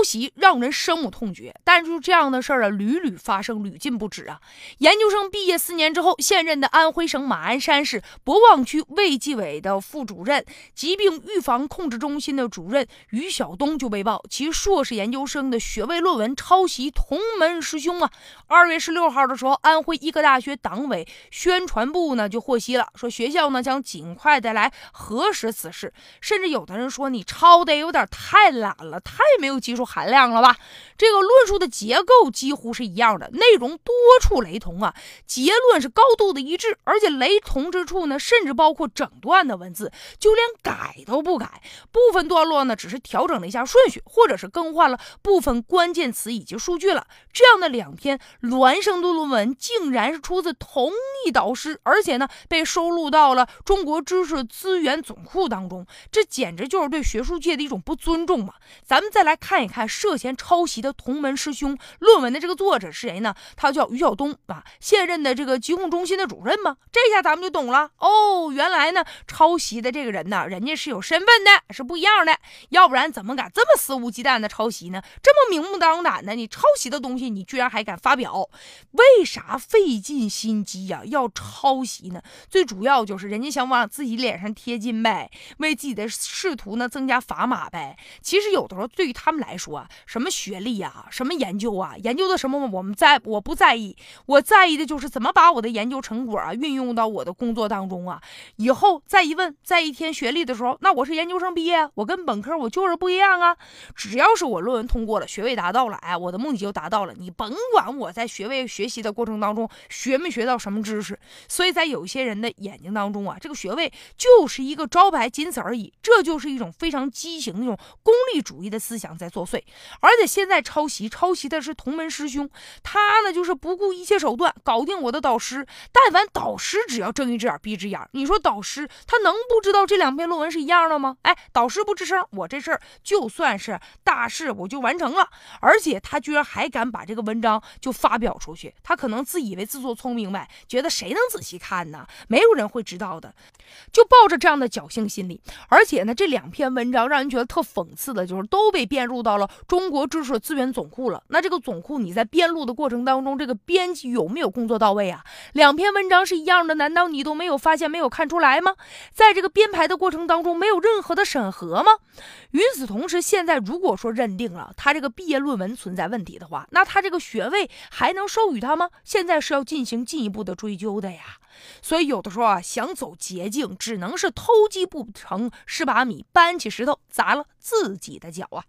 抄袭让人深恶痛绝，但是就这样的事儿啊，屡屡发生，屡禁不止啊。研究生毕业四年之后，现任的安徽省马鞍山市博望区卫计委的副主任、疾病预防控制中心的主任于晓东就被曝其硕士研究生的学位论文抄袭同门师兄啊。二月十六号的时候，安徽医科大学党委宣传部呢就获悉了，说学校呢将尽快的来核实此事，甚至有的人说你抄的有点太懒了，太没有。技术含量了吧？这个论述的结构几乎是一样的，内容多处雷同啊，结论是高度的一致，而且雷同之处呢，甚至包括整段的文字，就连改都不改，部分段落呢只是调整了一下顺序，或者是更换了部分关键词以及数据了。这样的两篇孪生的论文，竟然是出自同一导师，而且呢被收录到了中国知识资源总库当中，这简直就是对学术界的一种不尊重嘛！咱们再来看。一看，涉嫌抄袭的同门师兄论文的这个作者是谁呢？他叫于晓东啊，现任的这个疾控中心的主任嘛。这下咱们就懂了哦，原来呢，抄袭的这个人呢，人家是有身份的，是不一样的。要不然怎么敢这么肆无忌惮的抄袭呢？这么明目张胆的，你抄袭的东西，你居然还敢发表？为啥费尽心机呀，要抄袭呢？最主要就是人家想往自己脸上贴金呗，为自己的仕途呢增加砝码呗。其实有的时候，对于他们来，来说什么学历呀，什么研究啊，研究的什么我们在我不在意，我在意的就是怎么把我的研究成果啊运用到我的工作当中啊。以后再一问，再一填学历的时候，那我是研究生毕业，我跟本科我就是不一样啊。只要是我论文通过了，学位达到了，哎，我的目的就达到了。你甭管我在学位学习的过程当中学没学到什么知识，所以在有些人的眼睛当中啊，这个学位就是一个招牌，仅此而已。这就是一种非常畸形的一种功利主义的思想在。作祟，而且现在抄袭，抄袭的是同门师兄，他呢就是不顾一切手段搞定我的导师。但凡导师只要睁一只眼闭一只眼，你说导师他能不知道这两篇论文是一样的吗？哎，导师不吱声，我这事儿就算是大事，我就完成了。而且他居然还敢把这个文章就发表出去，他可能自以为自作聪明呗，觉得谁能仔细看呢？没有人会知道的，就抱着这样的侥幸心理。而且呢，这两篇文章让人觉得特讽刺的，就是都被编入到。了中国知识资源总库了，那这个总库你在编录的过程当中，这个编辑有没有工作到位啊？两篇文章是一样的，难道你都没有发现、没有看出来吗？在这个编排的过程当中，没有任何的审核吗？与此同时，现在如果说认定了他这个毕业论文存在问题的话，那他这个学位还能授予他吗？现在是要进行进一步的追究的呀。所以有的时候啊，想走捷径，只能是偷鸡不成蚀把米，搬起石头砸了自己的脚啊。